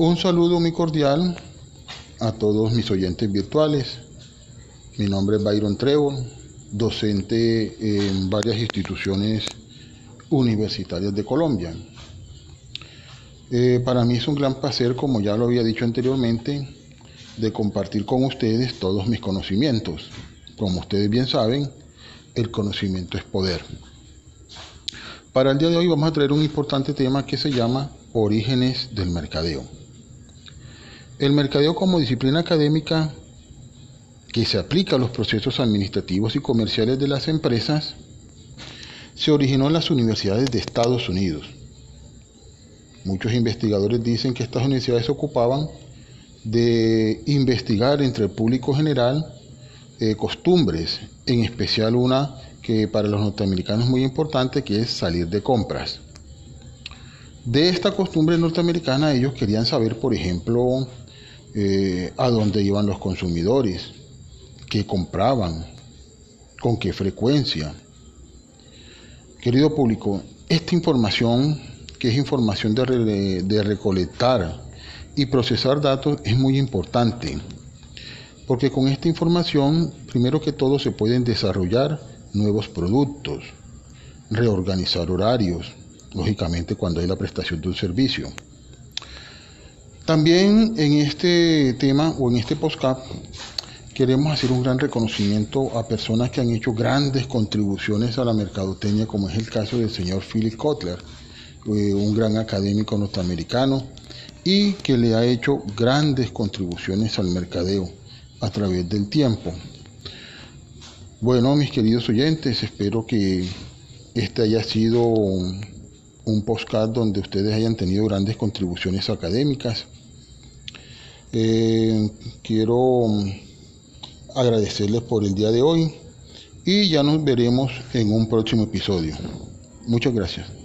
Un saludo muy cordial a todos mis oyentes virtuales. Mi nombre es Byron Trevor, docente en varias instituciones universitarias de Colombia. Eh, para mí es un gran placer, como ya lo había dicho anteriormente, de compartir con ustedes todos mis conocimientos. Como ustedes bien saben, el conocimiento es poder. Para el día de hoy vamos a traer un importante tema que se llama orígenes del mercadeo. El mercadeo como disciplina académica que se aplica a los procesos administrativos y comerciales de las empresas se originó en las universidades de Estados Unidos. Muchos investigadores dicen que estas universidades se ocupaban de investigar entre el público general eh, costumbres, en especial una que para los norteamericanos es muy importante, que es salir de compras. De esta costumbre norteamericana ellos querían saber, por ejemplo, eh, a dónde iban los consumidores, qué compraban, con qué frecuencia. Querido público, esta información, que es información de, de recolectar y procesar datos, es muy importante, porque con esta información, primero que todo, se pueden desarrollar nuevos productos, reorganizar horarios, lógicamente cuando hay la prestación de un servicio. También en este tema o en este postcap queremos hacer un gran reconocimiento a personas que han hecho grandes contribuciones a la mercadotecnia, como es el caso del señor Philip Kotler, eh, un gran académico norteamericano, y que le ha hecho grandes contribuciones al mercadeo a través del tiempo. Bueno, mis queridos oyentes, espero que este haya sido un, postcard donde ustedes hayan tenido grandes contribuciones académicas. Eh, quiero agradecerles por el día de hoy y ya nos veremos en un próximo episodio. Muchas gracias.